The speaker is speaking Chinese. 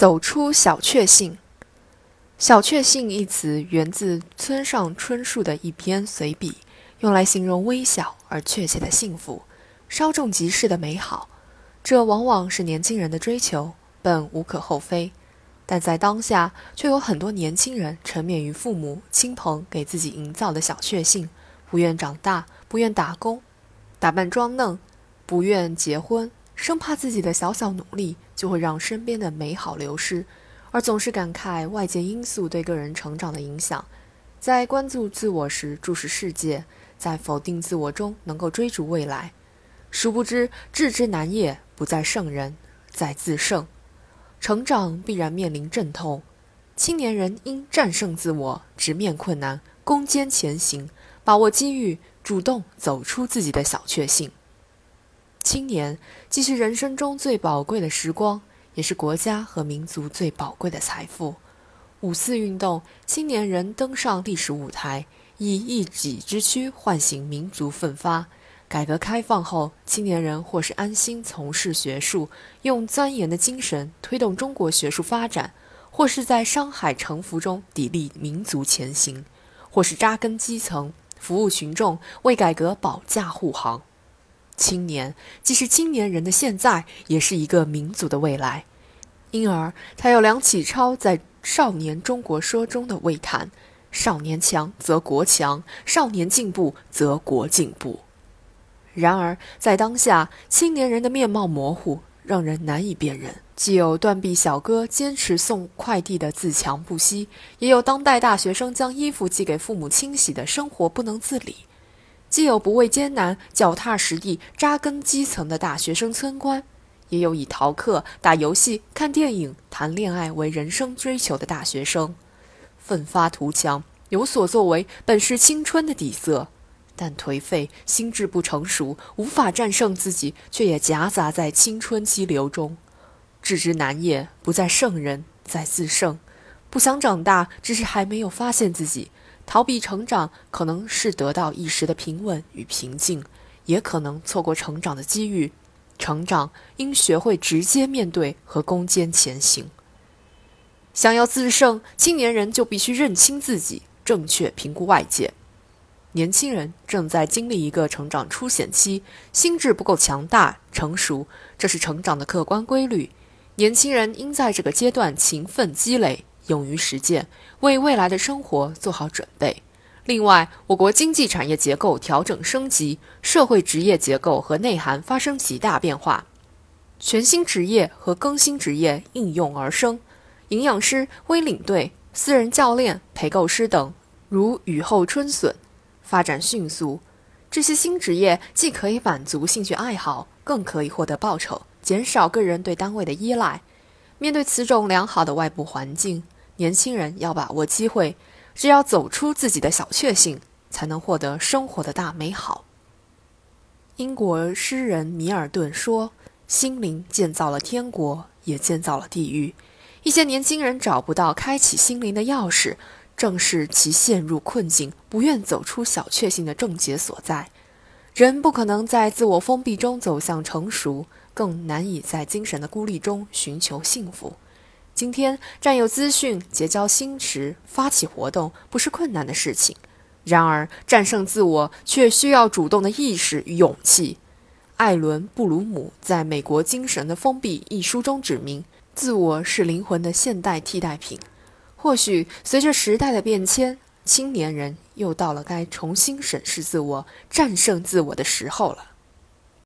走出小确幸。小确幸一词源自村上春树的一篇随笔，用来形容微小而确切的幸福，稍纵即逝的美好。这往往是年轻人的追求，本无可厚非。但在当下，却有很多年轻人沉湎于父母亲朋给自己营造的小确幸，不愿长大，不愿打工，打扮装嫩，不愿结婚。生怕自己的小小努力就会让身边的美好流失，而总是感慨外界因素对个人成长的影响，在关注自我时注视世界，在否定自我中能够追逐未来。殊不知，置之难也，不在圣人，在自胜。成长必然面临阵痛，青年人应战胜自我，直面困难，攻坚前行，把握机遇，主动走出自己的小确幸。青年既是人生中最宝贵的时光，也是国家和民族最宝贵的财富。五四运动，青年人登上历史舞台，以一己之躯唤醒民族奋发。改革开放后，青年人或是安心从事学术，用钻研的精神推动中国学术发展；或是在商海沉浮中砥砺民族前行；或是扎根基层，服务群众，为改革保驾护航。青年既是青年人的现在，也是一个民族的未来，因而才有梁启超在《少年中国说》中的喟叹：“少年强则国强，少年进步则国进步。”然而，在当下，青年人的面貌模糊，让人难以辨认。既有断臂小哥坚持送快递的自强不息，也有当代大学生将衣服寄给父母清洗的生活不能自理。既有不畏艰难、脚踏实地扎根基层的大学生村官，也有以逃课、打游戏、看电影、谈恋爱为人生追求的大学生。奋发图强、有所作为，本是青春的底色，但颓废、心智不成熟、无法战胜自己，却也夹杂在青春激流中。置之难也，不在圣人，在自胜。不想长大，只是还没有发现自己。逃避成长，可能是得到一时的平稳与平静，也可能错过成长的机遇。成长应学会直接面对和攻坚前行。想要自胜，青年人就必须认清自己，正确评估外界。年轻人正在经历一个成长初显期，心智不够强大成熟，这是成长的客观规律。年轻人应在这个阶段勤奋积累。勇于实践，为未来的生活做好准备。另外，我国经济产业结构调整升级，社会职业结构和内涵发生极大变化，全新职业和更新职业应运而生。营养师、微领队、私人教练、陪购师等如雨后春笋，发展迅速。这些新职业既可以满足兴趣爱好，更可以获得报酬，减少个人对单位的依赖。面对此种良好的外部环境，年轻人要把握机会，只要走出自己的小确幸，才能获得生活的大美好。英国诗人米尔顿说：“心灵建造了天国，也建造了地狱。”一些年轻人找不到开启心灵的钥匙，正是其陷入困境、不愿走出小确幸的症结所在。人不可能在自我封闭中走向成熟。更难以在精神的孤立中寻求幸福。今天占有资讯、结交新识、发起活动，不是困难的事情。然而，战胜自我却需要主动的意识与勇气。艾伦·布鲁姆在《美国精神的封闭》一书中指明，自我是灵魂的现代替代品。或许随着时代的变迁，青年人又到了该重新审视自我、战胜自我的时候了。